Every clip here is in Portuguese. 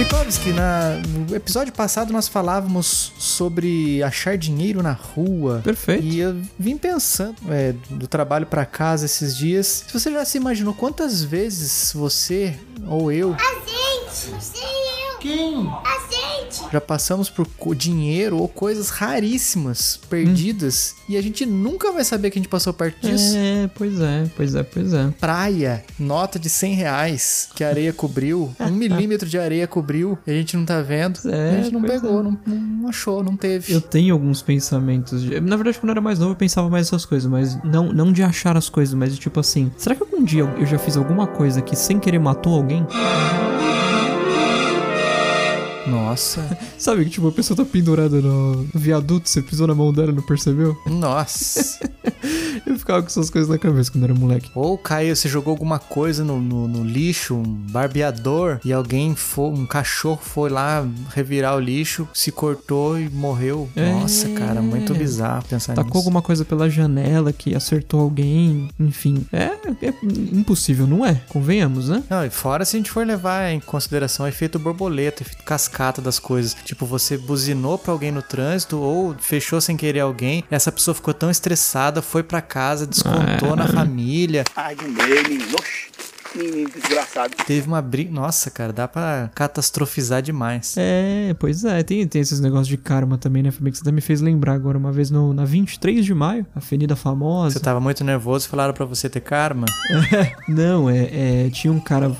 Vikovski, na, no episódio passado nós falávamos sobre achar dinheiro na rua. Perfeito. E eu vim pensando é, do trabalho pra casa esses dias. Se você já se imaginou quantas vezes você ou eu Gente, sei eu. Quem? A gente. Já passamos por dinheiro ou coisas raríssimas perdidas e a gente nunca vai saber que a gente passou perto disso. É, pois é, pois é, pois é. Praia, nota de 100 reais que a areia cobriu, um milímetro de areia cobriu e a gente não tá vendo. É, a gente não pegou, é. não, não achou, não teve. Eu tenho alguns pensamentos. de- Na verdade, quando eu era mais novo, eu pensava mais essas coisas, mas não, não de achar as coisas, mas de tipo assim: será que algum dia eu já fiz alguma coisa que sem querer matou alguém? Nossa, Sabe que tipo, a pessoa tá pendurada no viaduto, você pisou na mão dela e não percebeu? nossa. Eu ficava com essas coisas na cabeça quando era moleque. Ou caiu, você jogou alguma coisa no, no- no lixo, um barbeador, e alguém foi, um cachorro foi lá revirar o lixo, se cortou e morreu. É. Nossa, cara, muito bizarro pensar Tacou nisso. alguma coisa pela janela que acertou alguém, enfim. É, é impossível, não é? Convenhamos, né? Não, e fora se a gente for levar em consideração o efeito borboleta, efeito cascata das coisas. Tipo, você buzinou pra alguém no trânsito ou fechou sem querer alguém, essa pessoa ficou tão estressada, foi pra casa, descontou É. na família, Ai, de meio, menino. Desgraçado. teve uma briga. Nossa, cara, dá pra catastrofizar demais. É, pois é, tem, tem esses negócios de karma também, né, Fabinho? Que você até me fez lembrar agora, uma vez no, na 23 de maio, Avenida Famosa. Você tava muito nervoso e falaram pra você ter karma? Não, é, é, Tinha um cara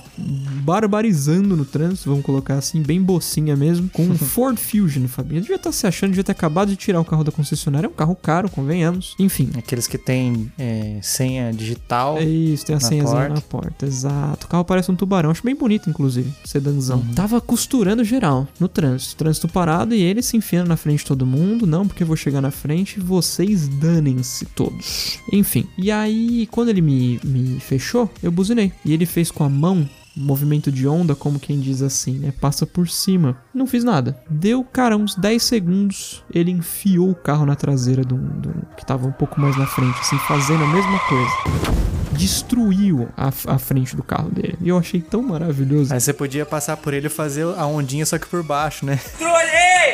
barbarizando no trânsito, vamos colocar assim, bem bocinha mesmo, com um Ford Fusion, Fabinho. Devia estar se achando, devia ter acabado de tirar o carro da concessionária. É um carro caro, convenhamos. Enfim. Aqueles que tem é, senha digital. É isso, tem a Na senhazinha porta. na porta, exato. O carro parece um tubarão, acho bem bonito, inclusive, sedanzão. Tava costurando geral no trânsito. Trânsito parado e ele se enfiando na frente de todo mundo. Não, porque eu vou chegar na frente, vocês danem-se todos. Enfim, e aí, quando ele me, me fechou, eu buzinei. E ele fez com a mão. Movimento de onda, como quem diz assim, né? Passa por cima. Não fiz nada. Deu, cara, uns 10 segundos. Ele enfiou o carro na traseira do, do que tava um pouco mais na frente, assim, fazendo a mesma coisa destruiu a, a frente do carro dele. E eu achei tão maravilhoso. Aí você podia passar por ele e fazer a ondinha só que por baixo, né?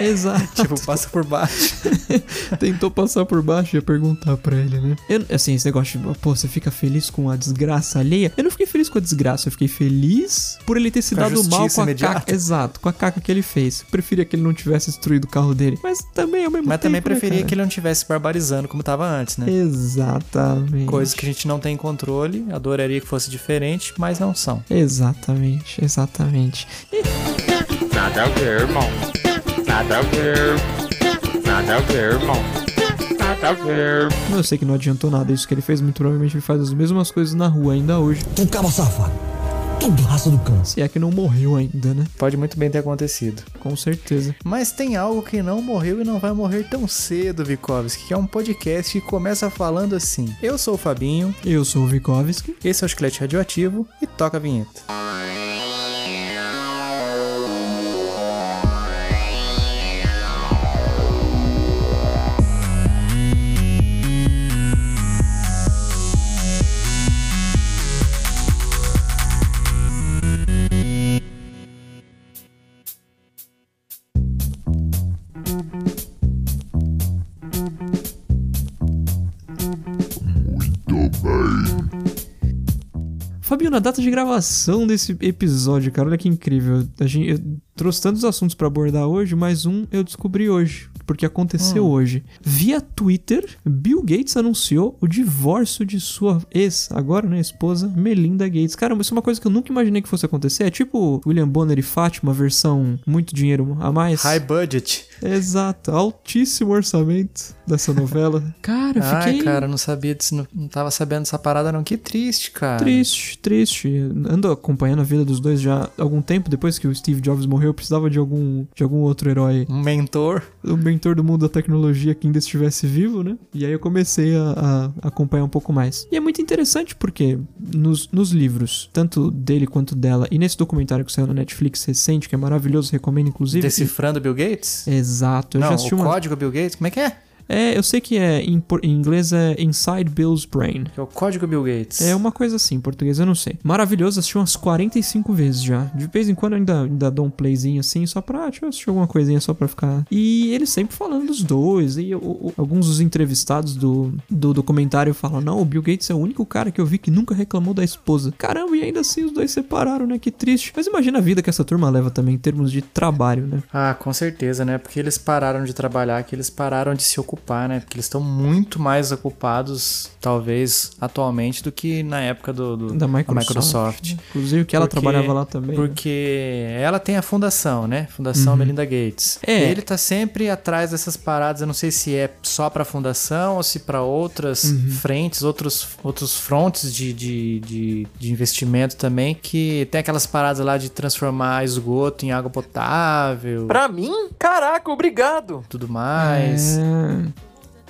Exato. tipo, passa por baixo. Tentou passar por baixo e ia perguntar pra ele, né? Eu, assim, esse negócio de, pô, você fica feliz com a desgraça alheia? Eu não fiquei feliz com a desgraça, eu fiquei feliz por ele ter se Com dado mal com a imediata. caca. Exato, com a caca que ele fez. Eu preferia que ele não tivesse destruído o carro dele. Mas também ao mesmo Mas também tempo, né, preferia cara? que ele não tivesse barbarizando como tava antes, né? Exatamente. Coisas que a gente não tem controle, adoraria que fosse diferente, mas não são. Exatamente, exatamente. Nada a ver, irmão. Nada a ver. Nada a ver, irmão. Nada a ver. Eu sei que não adiantou nada isso que ele fez, muito provavelmente ele faz as mesmas coisas na rua ainda hoje. Tudo cabo safado. Tudo raça do câncer. Se é que não morreu ainda, né? Pode muito bem ter acontecido. Com certeza. Mas tem algo que não morreu e não vai morrer tão cedo, Vikovski, que é um podcast que começa falando assim. Eu sou o Fabinho, Eu sou o Vikovski. esse é o Esqueleto Radioativo e toca a vinheta. Fabinho, na data de gravação desse episódio, cara, olha que incrível. A gente, eu trouxe tantos assuntos pra abordar hoje, mas um eu descobri hoje, porque aconteceu hoje. Via Twitter, Bill Gates anunciou o divórcio de sua ex, agora, né, esposa, Melinda Gates. Caramba, isso é uma coisa que eu nunca imaginei que fosse acontecer. É tipo William Bonner e Fátima, versão muito dinheiro a mais. High budget. Exato, altíssimo orçamento dessa novela. Cara, eu Ai, fiquei cara, não sabia disso, não, não tava sabendo dessa parada não. Que triste, cara. triste, triste. Ando acompanhando a vida dos dois já há algum tempo. Depois que o Steve Jobs morreu, eu precisava de algum, de algum outro herói. Um mentor. O mentor do mundo da tecnologia que ainda estivesse vivo, né? E aí eu comecei a, a acompanhar um pouco mais. E é muito interessante porque nos, nos livros, tanto dele quanto dela, e nesse documentário que saiu na Netflix recente, que é maravilhoso, recomendo inclusive. Decifrando Bill Gates? Exato, eu não, já assisti o uma. código Bill Gates? Como é que é? É, eu sei que é em, em inglês é Inside Bill's Brain. Que é o código Bill Gates. É uma coisa assim, em português eu não sei. Maravilhoso, assisti umas 45 vezes já. De vez em quando eu ainda, ainda dou um playzinho assim, só pra, deixa eu assistir alguma coisinha só pra ficar. E ele sempre falando dos dois. E o- o- alguns dos entrevistados do, do documentário falam: Não, o Bill Gates é o único cara que eu vi que nunca reclamou da esposa. Caramba, e ainda assim os dois separaram, né? Que triste. Mas imagina a vida que essa turma leva também em termos de trabalho, né? Ah, com certeza, né? Porque eles pararam de trabalhar, que eles pararam de se ocupar, né? Porque eles estão muito mais ocupados, talvez, atualmente, do que na época do, do- Da Microsoft. Microsoft. Inclusive que ela Porque- trabalhava lá também. né? Porque ela tem a fundação, né? Fundação Melinda Gates. Uhum. É. Ele tá sempre atrás dessas paradas. Eu não sei se é só pra fundação ou se pra outras Uhum. frentes, outros, outros frontes de, de, de, de investimento também, que tem aquelas paradas lá de transformar esgoto em água potável, Pra mim? Caraca, obrigado. tudo mais. É...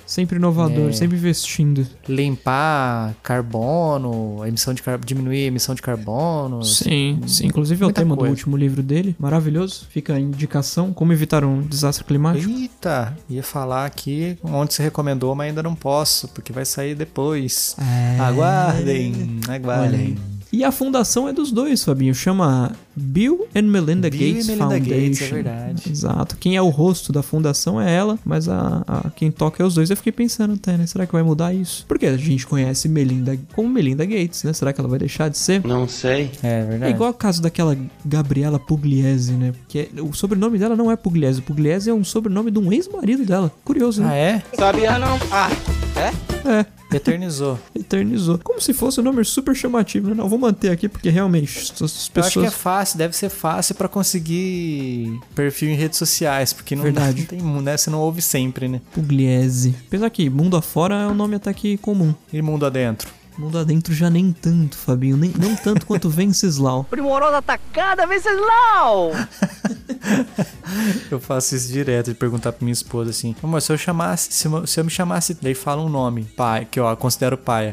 Sempre inovador, É. sempre investindo. Limpar carbono, emissão de car... diminuir a emissão de carbono. Sim, sim. Inclusive é o tema do coisa. último livro dele. Maravilhoso. Fica a indicação. Como evitar um desastre climático. Eita, ia falar aqui onde você recomendou, mas ainda não posso, porque vai sair depois. É. Aguardem, aguardem. E a fundação é dos dois, Fabinho. Chama Bill and Melinda Bill e Gates Melinda Foundation. Gates, é verdade. Exato. Quem é o rosto da fundação é ela, mas a, a- quem toca é os dois. Eu fiquei pensando até, né? Será que vai mudar isso? Porque a gente conhece Melinda como Melinda Gates, né? Será que ela vai deixar de ser? Não sei. É É verdade. igual o caso daquela Gabriela Pugliese, né? Porque o sobrenome dela não é Pugliese. Pugliese é um sobrenome de um ex-marido dela. Curioso, Ah, né? é? Sabia não? Ah, é? Eternizou. Eternizou. Como se fosse um nome super chamativo, né? Não, vou manter aqui porque realmente as Eu acho pessoas. que é fácil, deve ser fácil pra conseguir perfil em redes sociais, porque não, Verdade. não tem, né? Você não ouve sempre, né? Pugliese. Apesar que mundo afora é um nome até que comum. E mundo adentro. Mundo adentro já nem tanto, Fabinho. Nem, não tanto quanto Venceslau. primorosa atacada, Venceslau! Eu faço isso direto de perguntar pra minha esposa assim: Amor, se eu chamasse, se eu, se eu me chamasse, daí fala um nome, pai, que eu considero paia.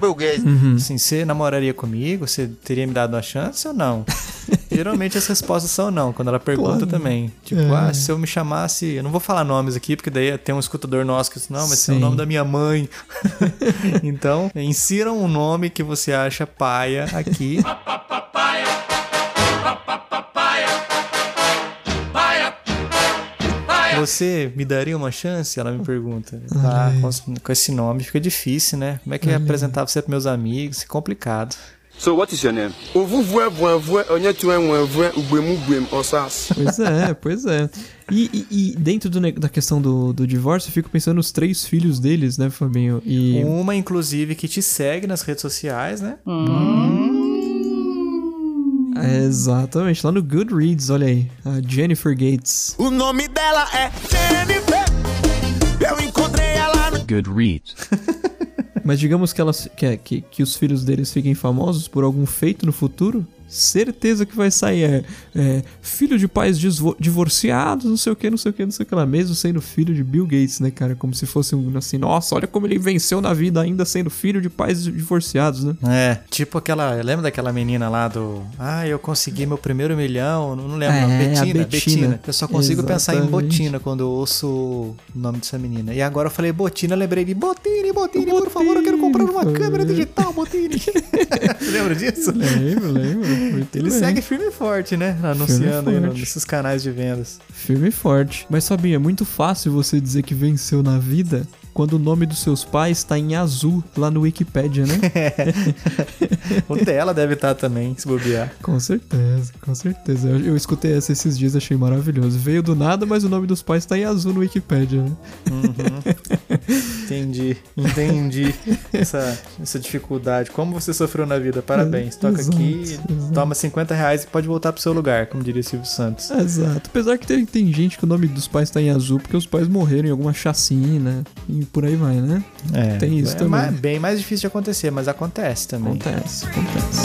Assim, você namoraria comigo? Você teria me dado uma chance ou não? Geralmente as respostas são não, quando ela pergunta Claro. também. Tipo, É. ah, se eu me chamasse. Eu não vou falar nomes aqui, porque daí tem um escutador nosso que diz, não, mas esse é o Sim. nome da minha mãe. então, insiram um nome que você acha paia aqui. Você me daria uma chance? Ela me pergunta. Ah, com, com esse nome fica difícil, né? Como é que eu ia apresentar você pros meus amigos? É complicado. So what is your name? Pois é, pois é. E, e- e dentro do da questão do, do divórcio, eu fico pensando nos três filhos deles, né, Fabinho? E. Uma, inclusive, que te segue nas redes sociais, né? É, exatamente, lá no Goodreads, olha aí. A Jennifer Gates. O nome dela é Jennifer. Eu encontrei ela no Goodreads. Mas digamos que, elas, que, que, que os filhos deles fiquem famosos por algum feito no futuro, certeza que vai sair é, é, filho de pais divorciados, não sei o que, não sei o que, não sei o que lá, mesmo sendo filho de Bill Gates, né, cara? Como se fosse um assim, nossa, olha como ele venceu na vida ainda sendo filho de pais divorciados, né? É, tipo aquela. Lembra daquela menina lá do. Ah, eu consegui meu primeiro milhão. Não, não lembro. É, não. a Bettina, Bettina. Bettina. Eu só consigo pensar em Exatamente. Botina quando eu ouço o nome dessa menina. E agora eu falei Botina, eu lembrei de Botini, Botini, por favor, eu quero comprar uma Botini, câmera digital, Botini. Lembra disso? Lembro, lembro. Muito Ele bem. segue firme e forte, né? Anunciando aí forte. nesses canais de vendas. Firme e forte. Mas Fabinho, é muito fácil você dizer que venceu na vida quando o nome dos seus pais tá em azul lá no Wikipedia, né? O dela deve estar também, se bobear. com certeza, com certeza. Eu, eu escutei essa esses dias, achei maravilhoso. Veio do nada, mas o nome dos pais tá em azul no Wikipedia, né? Entendi, entendi essa, essa dificuldade. Como você sofreu na vida? Parabéns. Toca Exato, aqui, exato. toma 50 reais e pode voltar pro seu lugar, como diria Silvio Santos. Exato. Apesar que tem, tem gente que o nome dos pais tá em azul porque os pais morreram em alguma chacina e por aí vai, né? É, Tem isso é também. mais- bem mais difícil de acontecer, mas acontece também. Acontece, acontece.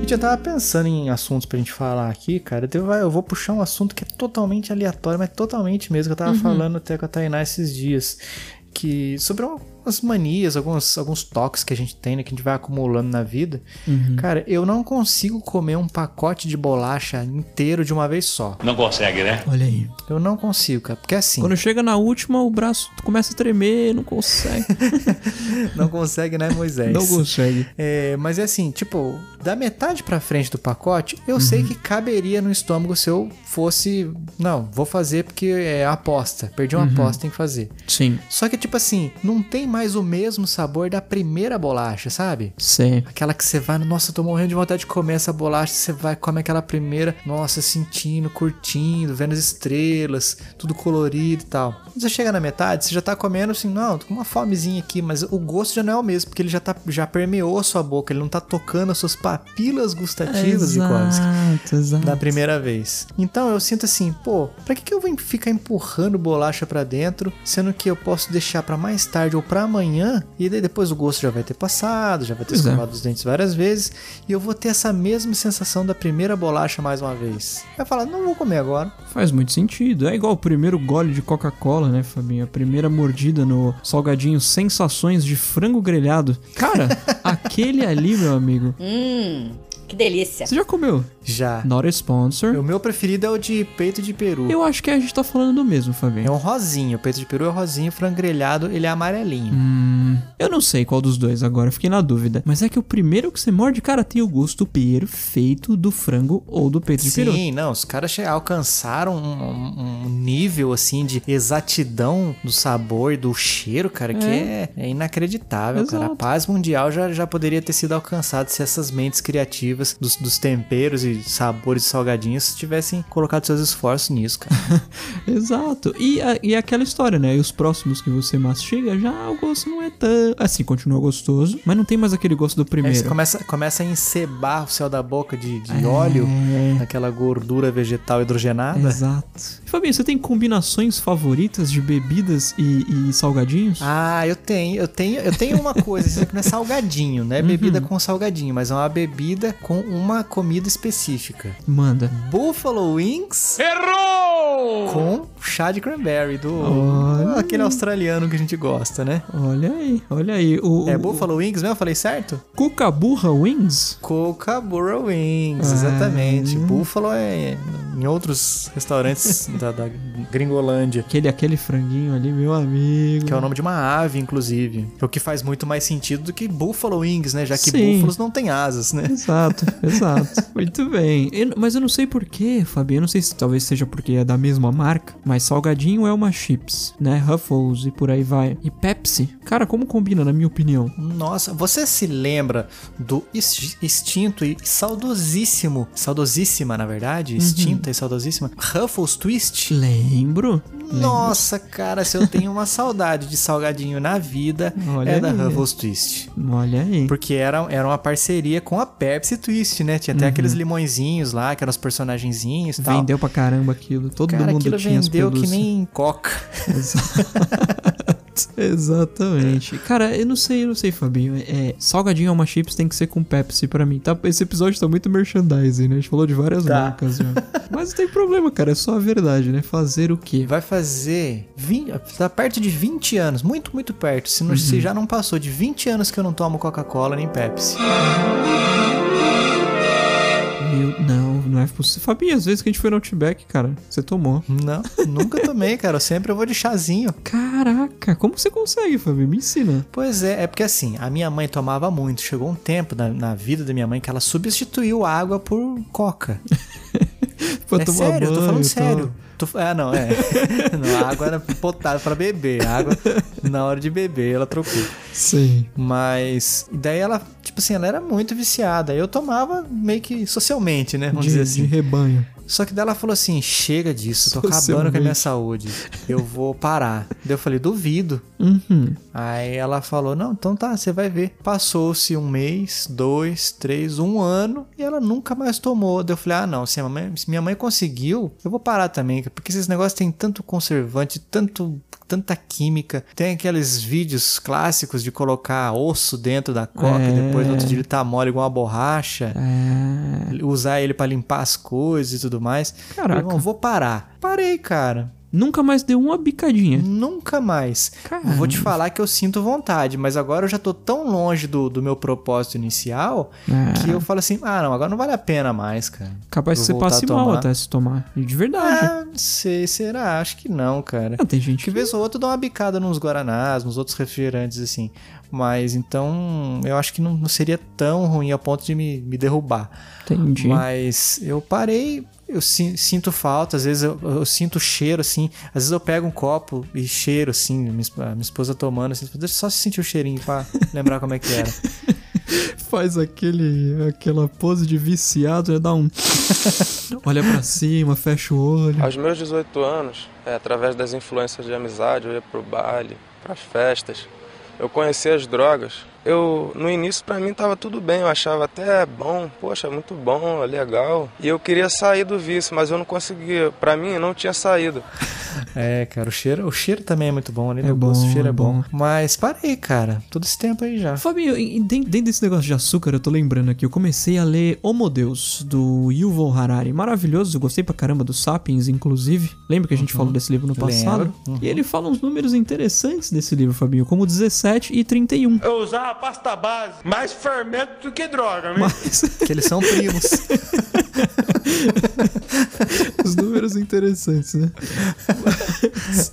Gente, eu tava pensando em assuntos pra gente falar aqui, cara. Eu vou puxar um assunto que é totalmente aleatório, mas totalmente mesmo, que eu tava falando até com a Tainá esses dias. Que sobre uma algumas manias, alguns, alguns toques que a gente tem, né, que a gente vai acumulando na vida. Uhum. Cara, eu não consigo comer um pacote de bolacha inteiro de uma vez só. Não consegue, né? Olha aí. Eu não consigo, cara, porque assim, Quando chega na última, o braço começa a tremer, não consegue. não consegue, né, Moisés? não consegue. É, mas é assim, tipo, da metade pra frente do pacote, eu sei que caberia no estômago se eu fosse, não, vou fazer porque é aposta, perdi uma aposta, tem que fazer. Sim. Só que tipo assim, não tem mais o mesmo sabor da primeira bolacha, sabe? Sei. Aquela que você vai, nossa, tô morrendo de vontade de comer essa bolacha, você vai comer aquela primeira, nossa, sentindo, curtindo, vendo as estrelas, tudo colorido e tal. Quando você chega na metade, você já tá comendo assim, não, tô com uma fomezinha aqui, mas o gosto já não é o mesmo, porque ele já tá já permeou a sua boca, ele não tá tocando as suas papilas gustativas, Vikovski Exato, exato. da primeira vez. Então eu sinto assim, pô, pra que, que eu vou ficar empurrando bolacha pra dentro, sendo que eu posso deixar pra mais tarde ou pra amanhã, e daí depois o gosto já vai ter passado, já vai ter é. escovado os dentes várias vezes, e eu vou ter essa mesma sensação da primeira bolacha mais uma vez. Vai falar, não vou comer agora. Faz muito sentido. É igual o primeiro gole de Coca-Cola, né, Fabinho? A primeira mordida no salgadinho Sensações de frango grelhado. Cara, aquele ali, meu amigo. Hum, que delícia. Você já comeu? Já. Not a sponsor. O meu preferido é o de peito de peru. Eu acho que a gente tá falando do mesmo, É Fabinho. um rosinho, o peito de peru é rosinho, frango grelhado ele é amarelinho. Hum, eu não sei qual dos dois agora, fiquei na dúvida. Mas é que o primeiro que você morde, cara, tem o gosto perfeito do frango ou do peito de peru. Sim, não, os caras alcançaram um, um nível assim de exatidão do sabor e do cheiro, cara, que é, é inacreditável, cara. A Exato. paz mundial já, já poderia ter sido alcançada se essas mentes criativas dos, dos temperos e sabores salgadinhos tivessem colocado seus esforços nisso, cara. Exato. E, a- e aquela história, né? E os próximos que você mastiga, já o gosto não é tão. Assim, continua gostoso, mas não tem mais aquele gosto do primeiro. você começa, começa a encebar o céu da boca de, de óleo, aquela gordura vegetal hidrogenada. Exato. Fabinho, você tem combinações favoritas de bebidas e, e salgadinhos? Ah, eu tenho, eu tenho, eu tenho uma coisa, isso aqui não é salgadinho, não é bebida com salgadinho, mas é uma bebida com uma comida específica. Manda. Buffalo Wings Errou! com chá de cranberry do Olha. aquele australiano que a gente gosta, né? Olha aí, olha aí. O, É o- Buffalo Wings mesmo? Eu falei certo? Cucaburra Wings? Kookaburra Wings, Ah. exatamente. Buffalo é em outros restaurantes da, da Gringolândia. Aquele, aquele franguinho ali, meu amigo. Que é o nome de uma ave, inclusive. O que faz muito mais sentido do que Buffalo Wings, né? Já que Sim. búfalos não têm asas, né? Exato, exato. Muito bem. Eu- mas eu não sei porquê, Fabinho. Eu não sei se talvez seja porque é da mesma marca. Mas salgadinho é uma chips, né? Ruffles e por aí vai. E Pepsi. Cara, como combina, na minha opinião? Nossa, você se lembra do ex- extinto e saudosíssimo, saudosíssima, na verdade, Uhum. extinta e saudosíssima, Ruffles Twist? Lembro. Nossa, cara, se eu tenho uma saudade de salgadinho na vida, Olha é da aí. Ruffles Twist. Olha aí. Porque era, era uma parceria com a Pepsi Twist, né? Tinha até aqueles limõezinhos lá, que eram os personagenzinhos e tal. Vendeu pra caramba aquilo. Todo Cara, mundo aquilo tinha vendeu que nem coca. Exatamente. Cara, eu não sei, eu não sei, Fabinho. É, salgadinho uma chips tem que ser com Pepsi pra mim. Tá, esse episódio tá muito merchandising, né? A gente falou de várias Tá. marcas já. Mas não tem problema, cara. É só a verdade, né? Fazer o quê? Vai fazer 20, tá perto de 20 anos, muito, muito perto. Se, não, Uhum. se já não passou de 20 anos que eu não tomo Coca-Cola nem Pepsi. Meu, não, não é possível. Fabinho, às vezes que a gente foi no Outback, cara, você tomou. Não, nunca tomei, cara. Eu sempre vou de chazinho. Caraca, como você consegue, Fabinho? Me ensina. Pois é, é porque assim, a minha mãe tomava muito. Chegou um tempo na, na vida da minha mãe que ela substituiu água por coca. É sério, eu tô banho falando e sério. Tô- ah, não, é. não, a água era potável pra beber. A água, na hora de beber, ela trocou. Sim. Mas. Daí ela, tipo assim, ela era muito viciada. Eu tomava meio que socialmente, né? Vamos De, dizer de assim. rebanho. Só que daí ela falou assim: chega disso, tô acabando Socialmente. com a minha saúde. Eu vou parar. daí eu falei, duvido. Uhum. Aí ela falou: Não, então tá, você vai ver. Passou-se um mês, dois, três, um ano e ela nunca mais tomou. Daí eu falei: Ah, não, se, mãe- se minha mãe conseguiu, eu vou parar também. Porque esses negócios tem tanto conservante, tanto, tanta química. Tem aqueles vídeos clássicos de colocar osso dentro da coca É. e depois no outro dia ele tá mole igual uma borracha. É. Usar ele pra limpar as coisas e tudo mais. Caraca. Eu não vou parar. Parei, cara. Nunca mais deu uma bicadinha. Nunca mais. Caramba. Vou te falar que eu sinto vontade, mas agora eu já tô tão longe do, do meu propósito inicial Ah. que eu falo assim: ah, não, agora não vale a pena mais, cara. Capaz que você passe a mal até se tomar. De verdade. Ah, não sei, será? Acho que não, cara. Não, tem gente Que vez ou outra dá uma bicada nos Guaranás, nos outros refrigerantes, assim. Mas então eu acho que não, não seria tão ruim ao ponto de me, me derrubar. Entendi. Mas eu parei, eu si- sinto falta, às vezes eu, eu sinto cheiro, assim. Às vezes eu pego um copo e cheiro, assim, minha, esp- a minha esposa tomando, assim, deixa eu só sentir o cheirinho pra lembrar como é que era. Faz aquele, aquela pose de viciado, já dá um. Olha pra cima, fecha o olho. Aos meus 18 anos, é, através das influências de amizade, eu ia pro baile, pras festas. Eu conheci as drogas. Eu, no início, pra mim tava tudo bem, eu achava até bom, poxa, muito bom, legal. E eu queria sair do vício, mas eu não conseguia. Pra mim, não tinha saído. É, cara, o cheiro, o cheiro também é muito bom, além É do gosto, bom, o cheiro é é bom. bom. Mas parei, cara, todo esse tempo aí já. Fabinho, dentro desse negócio de açúcar, eu tô lembrando aqui, eu comecei a ler Homo Deus, do Yuval Harari. Maravilhoso, eu gostei pra caramba do Sapiens, inclusive. Lembra que a gente falou desse livro no passado? Uhum. E ele fala uns números interessantes desse livro, Fabinho, como 17 e 31. Eu usava pasta base, mais fermento do que droga, né? Mas Que eles são primos. os números interessantes, né? Mas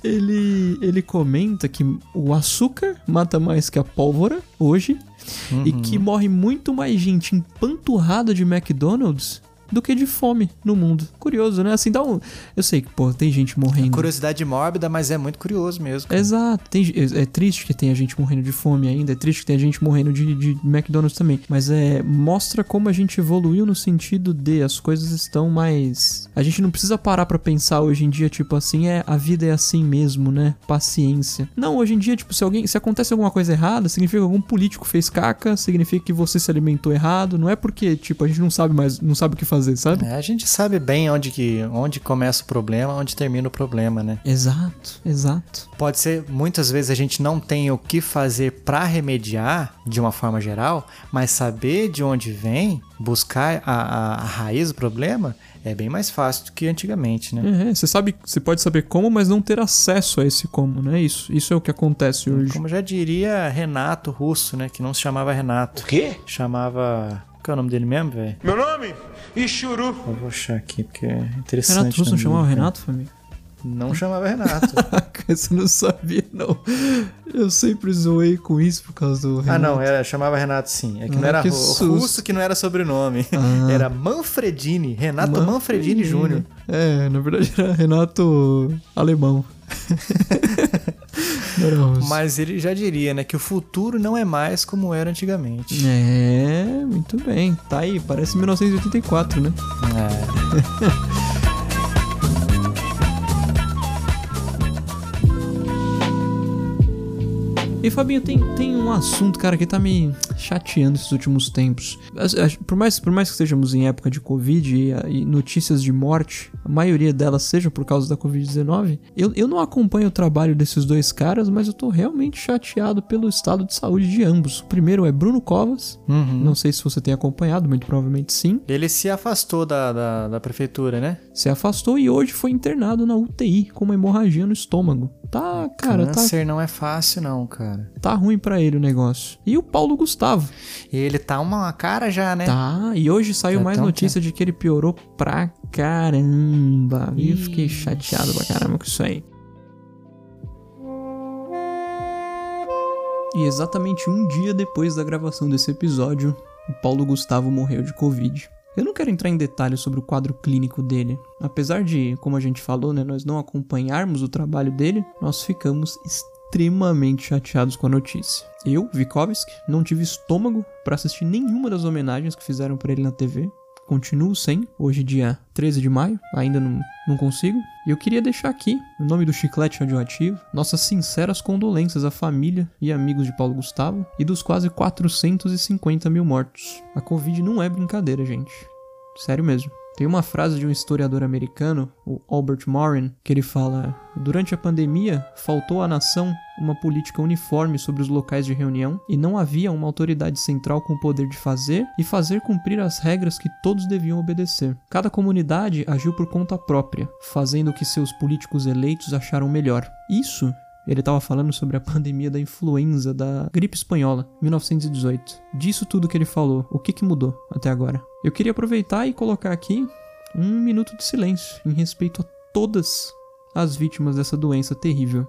ele, ele comenta que o açúcar mata mais que a pólvora hoje e que morre muito mais gente empanturrada de McDonald's do que de fome no mundo. Curioso, né? Assim, dá um. Eu sei que, pô, tem gente morrendo. Curiosidade mórbida, mas é muito curioso mesmo. cara. Exato. Tem, é, é triste que tenha gente morrendo de fome ainda, é triste que tenha gente morrendo de, de McDonald's também. Mas é mostra como a gente evoluiu no sentido de as coisas estão mais. A gente não precisa parar pra pensar hoje em dia, tipo assim, é a vida é assim mesmo, né? Paciência. Não, hoje em dia, tipo, se alguém. Se acontece alguma coisa errada, significa que algum político fez caca, significa que você se alimentou errado. Não é porque, tipo, a gente não sabe mais, não sabe o que fazer, sabe? É, a gente sabe bem onde, que, onde começa o problema, onde termina o problema, né? Exato, exato. Pode ser, muitas vezes a gente não tem o que fazer pra remediar de uma forma geral, mas saber de onde vem, buscar a, a- a raiz do problema, é bem mais fácil do que antigamente, né? É, você sabe, você pode saber como, mas não ter acesso a esse como, né? Isso, isso é o que acontece hoje. Como já diria Renato Russo, né? Que não se chamava Renato. O quê? Chamava. Qual é o nome dele mesmo, velho? Meu nome? Ixuru. Eu vou achar aqui, porque é interessante. Renato Russo não né, chamava cara? Renato, família? Não chamava Renato. Você não sabia, não. Eu sempre zoei com isso por causa do Renato. ah, não, era, chamava Renato sim. É que não Ah, era que Ru- susto. Russo, que não era sobrenome. Ah. Era Manfredini. Renato Manfredini, Júnior. É, na verdade era Renato Alemão. Mas ele já diria, né, que o futuro não é mais como era antigamente. É, muito bem. Tá aí, parece 1984, né? É. E Fabinho, tem, tem um assunto, cara, que tá me chateando esses últimos tempos. Por mais, por mais que estejamos em época de Covid e, e notícias de morte, a maioria delas seja por causa da Covid-19, eu, eu não acompanho o trabalho desses dois caras, mas eu tô realmente chateado pelo estado de saúde de ambos. O primeiro é Bruno Covas, Uhum. não sei se você tem acompanhado, muito provavelmente sim. Ele se afastou da, da, da prefeitura, né? Se afastou e hoje foi internado na UTI com uma hemorragia no estômago. Tá, cara, tá, Câncer não é fácil não, cara. tá ruim pra ele o negócio. E o Paulo Gustavo. E ele tá uma cara já, né? Tá, e hoje saiu Já mais notícia de que ele piorou pra caramba. E eu fiquei chateado pra caramba com isso aí. E exatamente um dia depois da gravação desse episódio, o Paulo Gustavo morreu de Covid. Eu não quero entrar em detalhes sobre o quadro clínico dele. Apesar de, como a gente falou, né, nós não acompanharmos o trabalho dele, nós ficamos extremamente chateados com a notícia. Eu, Vikovski, não tive estômago para assistir nenhuma das homenagens que fizeram pra ele na TV. Continuo sem, hoje dia 13 de maio, ainda não, não consigo. E eu queria deixar aqui, o nome do chiclete radioativo, nossas sinceras condolências à família e amigos de Paulo Gustavo e dos quase 450 mil mortos. A Covid não é brincadeira, gente. Sério mesmo. Tem uma frase de um historiador americano, o Albert Morin, que ele fala: Durante a pandemia, faltou à nação uma política uniforme sobre os locais de reunião e não havia uma autoridade central com o poder de fazer e fazer cumprir as regras que todos deviam obedecer. Cada comunidade agiu por conta própria, fazendo o que seus políticos eleitos acharam melhor. Isso ele estava falando sobre a pandemia da influenza, da gripe espanhola, 1918. Disso tudo que ele falou, o que, que mudou até agora? Eu queria aproveitar e colocar aqui um minuto de silêncio em respeito a todas as vítimas dessa doença terrível.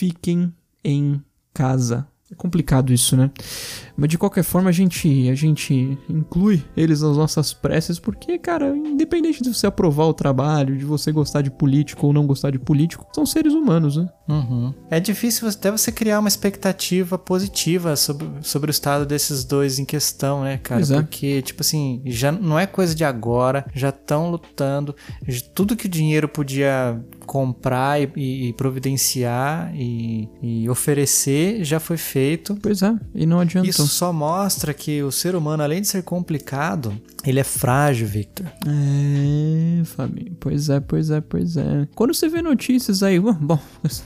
Fiquem em casa. É complicado isso, né? Mas de qualquer forma a gente, a gente inclui eles nas nossas preces porque, cara, independente de você aprovar o trabalho, de você gostar de político ou não gostar de político, são seres humanos, né? Uhum. É difícil até você criar uma expectativa positiva sobre, sobre o estado desses dois em questão, né, cara? É. Porque, tipo assim, já não é coisa de agora, já estão lutando, tudo que o dinheiro podia comprar e, e- providenciar e, e oferecer já foi feito. Pois é, e não adiantou. Isso só mostra que o ser humano, além de ser complicado, ele é frágil, Victor. É, Fabinho. Pois é, pois é, pois é. Quando você vê notícias aí, bom, bom,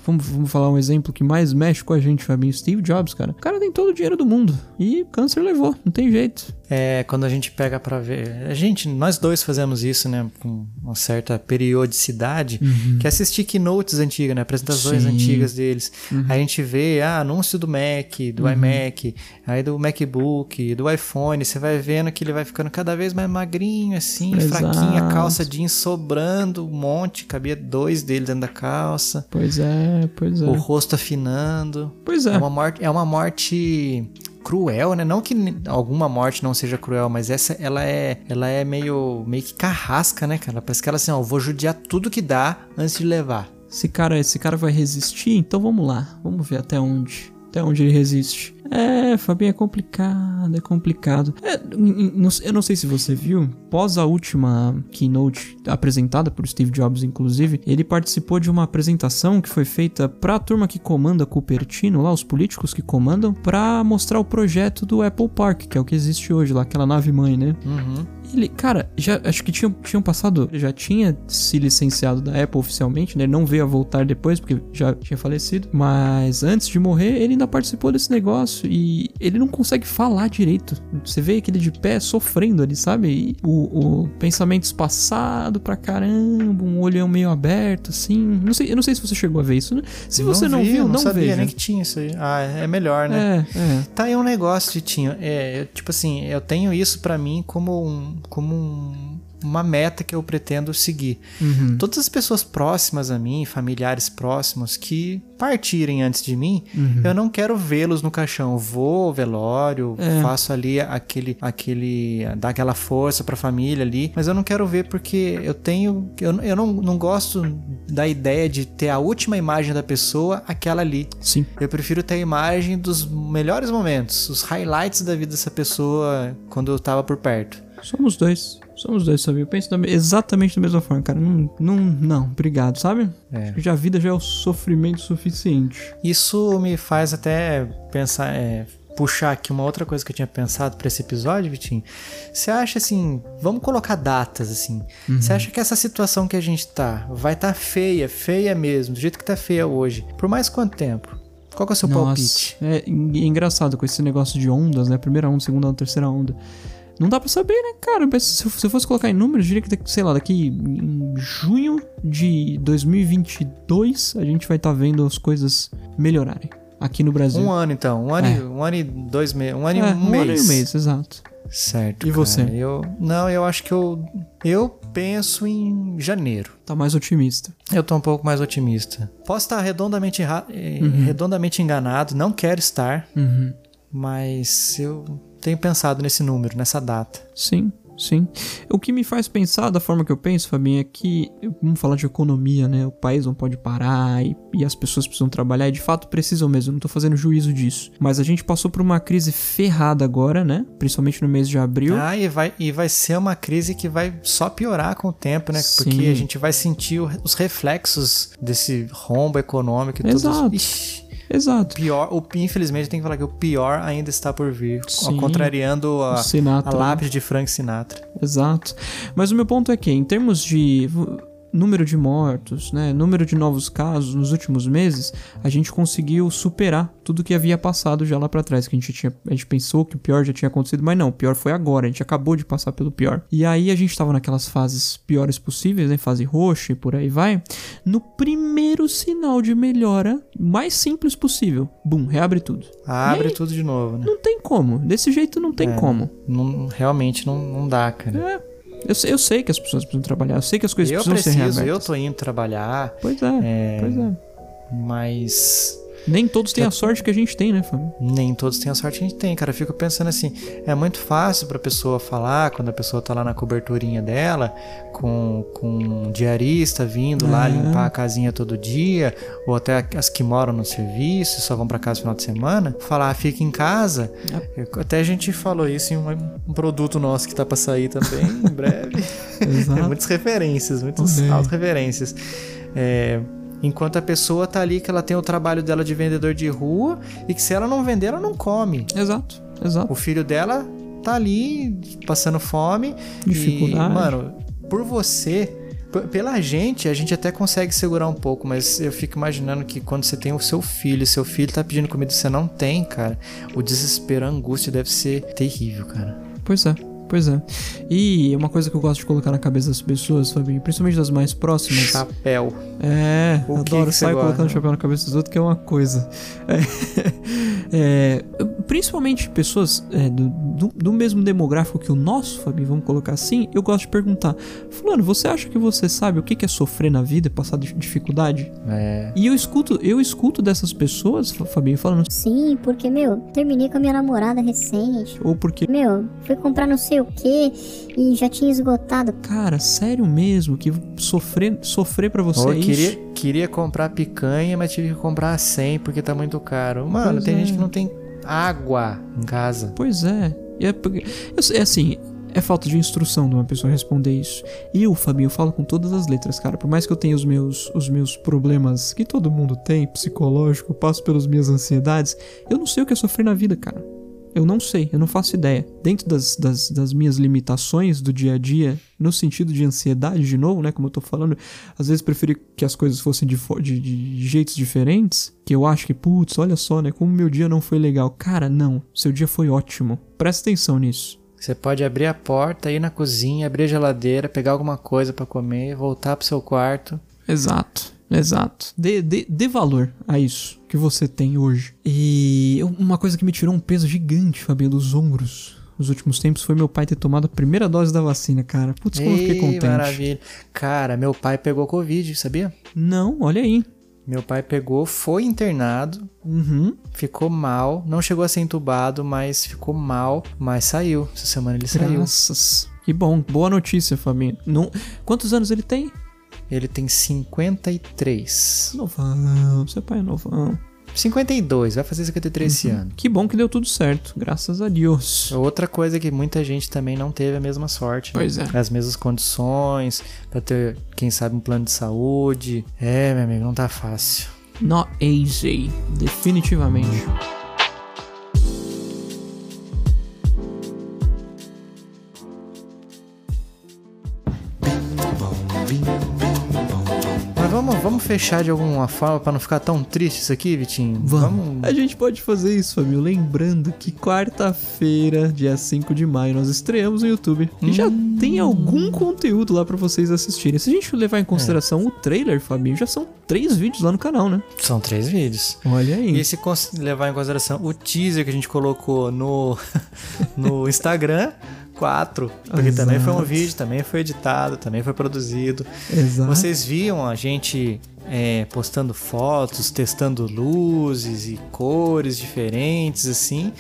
vamos, vamos falar um exemplo que mais mexe com a gente, Fabinho. Steve Jobs, cara. O cara tem todo o dinheiro do mundo. E câncer levou, não tem jeito. É, quando a gente pega pra ver. A gente, nós dois fazemos isso, né? Com uma certa periodicidade, que é assistir keynotes antigas, né? Apresentações Sim. antigas deles. Uhum. A gente vê, ah, anúncio do Mac, do Uhum. iMac, aí do MacBook, do iPhone. Você vai vendo que ele vai ficando cada vez mais magrinho, assim, Exato. fraquinho, a calça jeans sobrando um monte, cabia dois dele dentro da calça. Pois é, pois é. O rosto afinando. Pois é. É uma morte, é uma morte cruel, né? Não que alguma morte não seja cruel, mas essa ela é, ela é meio, meio que carrasca, né, cara? Parece que ela assim, ó, vou judiar tudo que dá antes de levar. Esse cara, esse cara vai resistir, então vamos lá. Vamos ver até onde. Até onde ele resiste. É, Fabinho, é complicado, é complicado. É, eu não sei se você viu, pós a última keynote apresentada por Steve Jobs, inclusive, ele participou de uma apresentação que foi feita pra turma que comanda Cupertino, lá, os políticos que comandam, pra mostrar o projeto do Apple Park, que é o que existe hoje lá, aquela nave mãe, né? Uhum. Ele, cara, já acho que tinham, tinham passado, já tinha se licenciado da Apple oficialmente, né? Ele não veio a voltar depois porque já tinha falecido, mas antes de morrer, ele ainda participou desse negócio e ele não consegue falar direito. Você vê aquele de pé sofrendo ali, sabe? E o, o pensamento espaçado pra caramba, um olhão meio aberto, assim. Não sei, eu não sei se você chegou a ver isso. né? Se você não, vi, viu, eu não, sabia veja. nem que tinha isso aí. Ah, é melhor, né? É, é. Tá aí um negócio de tinha. É, tipo assim, eu tenho isso pra mim como um, como um- uma meta que eu pretendo seguir. Uhum. Todas as pessoas próximas a mim, familiares próximos que partirem antes de mim, Uhum. eu não quero vê-los no caixão. Eu vou ao velório, É. faço ali aquele, aquele, dar aquela força pra família ali, mas eu não quero ver porque eu tenho, eu, eu não, não gosto da ideia de ter a última imagem da pessoa, aquela ali. Sim. Eu prefiro ter a imagem dos melhores momentos, os highlights da vida dessa pessoa quando eu tava por perto. Somos dois. Somos dois, sabe? Eu penso da me- exatamente da mesma forma, cara. Não, não, não, obrigado, sabe? É. Acho que já a vida já é o sofrimento suficiente. Isso me faz até pensar, é, puxar aqui uma outra coisa que eu tinha pensado pra esse episódio, Vitinho. Você acha assim, vamos colocar datas assim. Uhum. Você acha que essa situação que a gente tá vai tá feia, feia mesmo, do jeito que tá feia hoje, por mais quanto tempo? Qual que é o seu palpite? É, en- é engraçado com esse negócio de ondas, né? Primeira onda, segunda onda, terceira onda. Não dá pra saber, né, cara? Se eu, se eu fosse colocar em números, eu diria que, sei lá, daqui em junho de 2022, a gente vai estar vendo as coisas melhorarem aqui no Brasil. Um ano então, um ano, É. e, um ano e dois meses, um ano É, e um, um mês. ano e um mês, exato. Certo. E cara. você? Eu, não, eu acho que eu, eu penso em janeiro. Tá mais otimista. Eu tô um pouco mais otimista. Posso estar redondamente, eh, Uhum. redondamente enganado, não quero estar, Uhum. mas eu tenho pensado nesse número, nessa data. Sim, sim. O que me faz pensar da forma que eu penso, Fabinho, é que, vamos falar de economia, né? O país não pode parar e, e as pessoas precisam trabalhar, e de fato precisam mesmo, não tô fazendo juízo disso. Mas a gente passou por uma crise ferrada agora, né? Principalmente no mês de abril. Ah, e vai, e vai ser uma crise que vai só piorar com o tempo, né? Sim. Porque a gente vai sentir os reflexos desse rombo econômico e Exato. todos. Ixi, Exato. pior, o, infelizmente tem que falar que o pior ainda está por vir, Sim. contrariando a, Sinatra, a né? lápide de Frank Sinatra. Exato. Mas o meu ponto é que, em termos de número de mortos, né, número de novos casos nos últimos meses, a gente conseguiu superar tudo que havia passado já lá pra trás, que a gente tinha, a gente pensou que o pior já tinha acontecido, mas não, o pior foi agora, a gente acabou de passar pelo pior. E aí a gente tava naquelas fases piores possíveis, né, fase roxa e por aí vai. No primeiro sinal de melhora, mais simples possível, bum, reabre tudo. Abre aí, tudo de novo, né? Não tem como, desse jeito não tem É, como. não- realmente não, não dá, cara. É, eu, sei- eu sei que as pessoas precisam trabalhar, eu sei que as coisas eu precisam ser preciso, reabertas. eu tô indo trabalhar, Pois é, pois é. mas Nem todos têm a sorte que a gente tem, né, Fábio? nem todos têm a sorte que a gente tem, cara. Eu fico pensando assim, é muito fácil pra pessoa falar quando a pessoa tá lá na coberturinha dela, com, com um diarista vindo lá É. limpar a casinha todo dia, ou até as que moram no serviço e só vão pra casa no final de semana, falar, "Ah, fica em casa. Eu- Até a gente falou isso em um, produto nosso que tá pra sair também em breve. Exato. muitas referências, muitas Ok. auto-referências. É, enquanto a pessoa tá ali, que ela tem o trabalho dela de vendedor de rua e que se ela não vender, ela não come. Exato, exato. O filho dela tá ali passando fome. Dificuldade. E, mano, por você. Pela gente, a gente até consegue segurar um pouco, mas eu fico imaginando que quando você tem o seu filho, seu filho tá pedindo comida e você não tem, cara, o desespero, a angústia deve ser terrível, cara. Pois é, pois é. E uma coisa que eu gosto de colocar na cabeça das pessoas, Fabinho, principalmente das mais próximas. Chapéu. É, O adoro que sair colocando chapéu na cabeça dos outros, que é uma coisa. É, é, principalmente pessoas é, do, do, do mesmo demográfico que o nosso, Fabinho, vamos colocar assim, eu gosto de perguntar: Fulano, você acha que você sabe o que que é sofrer na vida e passar di- dificuldade? É. E eu escuto, eu escuto dessas pessoas, Fa- Fabinho, falando. Sim, porque, meu, terminei com a minha namorada recente. Ou porque. Meu, fui comprar não sei o que e já tinha esgotado. Cara, sério mesmo que sofrer, sofrer para você Ô, é queria, isso? queria comprar picanha, mas tive que comprar a 100 porque tá muito caro. Mano, Pois tem é. gente que não tem água em casa. Pois é. E é, é assim, é falta de instrução de uma pessoa responder isso. E eu, Fabinho, eu falo com todas as letras, cara. Por mais que eu tenha os meus, os meus problemas que todo mundo tem, psicológico, passo pelas minhas ansiedades, eu não sei o que é sofrer na vida, cara. Eu não sei, eu não faço ideia. Dentro das, das, das minhas limitações do dia a dia, no sentido de ansiedade, de novo, né? Como eu tô falando, às vezes preferi que as coisas fossem de, de, de jeitos diferentes. Que eu acho que, putz, olha só, né? Como meu dia não foi legal. Cara, não. Seu dia foi ótimo. Presta atenção nisso. Você pode abrir a porta, ir na cozinha, abrir a geladeira, pegar alguma coisa pra comer, voltar pro seu quarto. Exato, exato. Dê, dê, dê valor a isso que você tem hoje. E uma coisa que me tirou um peso gigante, Fabinho, dos ombros nos últimos tempos foi meu pai ter tomado a primeira dose da vacina, cara. Putz, como eu fiquei Ei, contente. maravilha. Cara, meu pai pegou Covid, sabia? Não, olha aí. Meu pai pegou, foi internado, Uhum. ficou mal, não chegou a ser entubado, mas ficou mal, mas saiu. Essa semana ele saiu. Graças. Que bom. Boa notícia, Fabinho. Não... Quantos anos ele tem? Ele tem 53. Novão. Seu pai é novão. 52, vai fazer 53 esse ano. Que bom que deu tudo certo. Graças a Deus. Outra coisa que muita gente também não teve a mesma sorte. né? Pois é. As mesmas condições, pra ter, quem sabe, um plano de saúde. É, meu amigo, não tá fácil. Not easy. Definitivamente. Fechar de alguma forma pra não ficar tão triste isso aqui, Vitinho? Vamos. A gente pode fazer isso, família. Lembrando que quarta-feira, dia 5 de maio, nós estreamos no YouTube. E já tem algum conteúdo lá pra vocês assistirem. Se a gente levar em consideração o trailer, Fabinho, já são três vídeos lá no canal, né? São três vídeos. Olha aí. E se levar em consideração o teaser que a gente colocou no, no Instagram, quatro. Porque também foi um Exato. vídeo, também foi editado, também foi produzido. Exato. Vocês viam a gente é, postando fotos, testando luzes e cores diferentes, assim.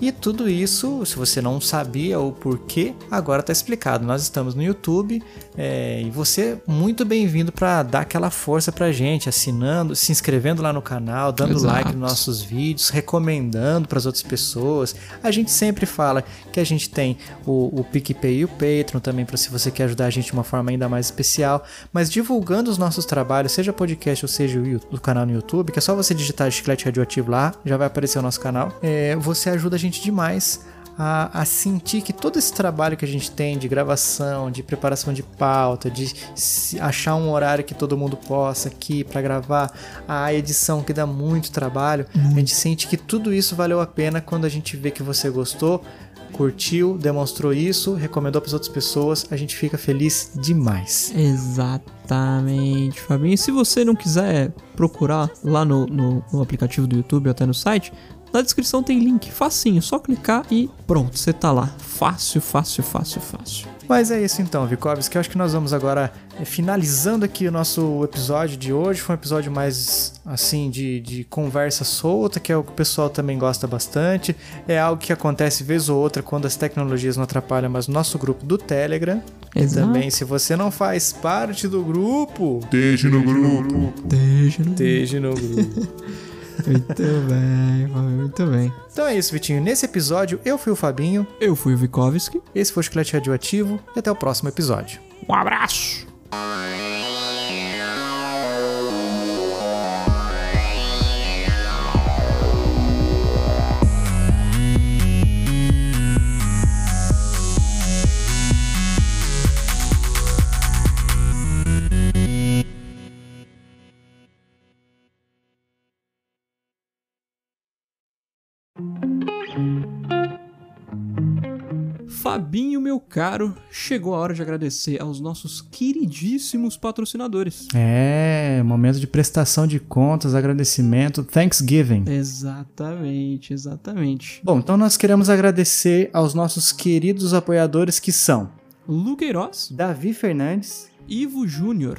E tudo isso, se você não sabia o porquê, agora tá explicado. Nós estamos no YouTube é, e você é muito bem-vindo para dar aquela força pra gente, assinando, se inscrevendo lá no canal, dando Exato. like nos nossos vídeos, recomendando para as outras pessoas. A gente sempre fala que a gente tem o, o PicPay e o Patreon também, para se você quer ajudar a gente de uma forma ainda mais especial. Mas divulgando os nossos trabalhos, seja podcast ou seja o, o canal no YouTube, que é só você digitar Chiclete Radioativo lá, já vai aparecer o nosso canal. É, você ajuda a gente demais a, a sentir que todo esse trabalho que a gente tem de gravação, de preparação de pauta, de achar um horário que todo mundo possa aqui para gravar, a edição que dá muito trabalho, a gente sente que tudo isso valeu a pena quando a gente vê que você gostou, curtiu, demonstrou isso, recomendou para outras pessoas, a gente fica feliz demais. Exatamente, Fabinho. E se você não quiser procurar lá no, no, no aplicativo do YouTube ou até no site, na descrição tem link facinho, só clicar e pronto, você tá lá. Fácil, fácil, fácil, fácil. Mas é isso então, Vikovski. Eu acho que nós vamos agora eh, finalizando aqui o nosso episódio de hoje. Foi um episódio mais assim de, de conversa solta, que é o que o pessoal também gosta bastante. É algo que acontece vez ou outra quando as tecnologias não atrapalham, mas no nosso grupo do Telegram. E Exato. também, se você não faz parte do grupo, Deixe no grupo. Deixa no esteja no grupo. Muito bem, muito bem. Então é isso, Vitinho. Nesse episódio, eu fui o Fabinho. Eu fui o Vikovski. Esse foi o Chiclete Radioativo. E até o próximo episódio. Um abraço! Fabinho, meu caro, chegou a hora de agradecer aos nossos queridíssimos patrocinadores. É, momento de prestação de contas, agradecimento, Thanksgiving. Exatamente, exatamente. Bom, então nós queremos agradecer aos nossos queridos apoiadores que são Lu Queiroz, Davi Fernandes. Ivo Júnior,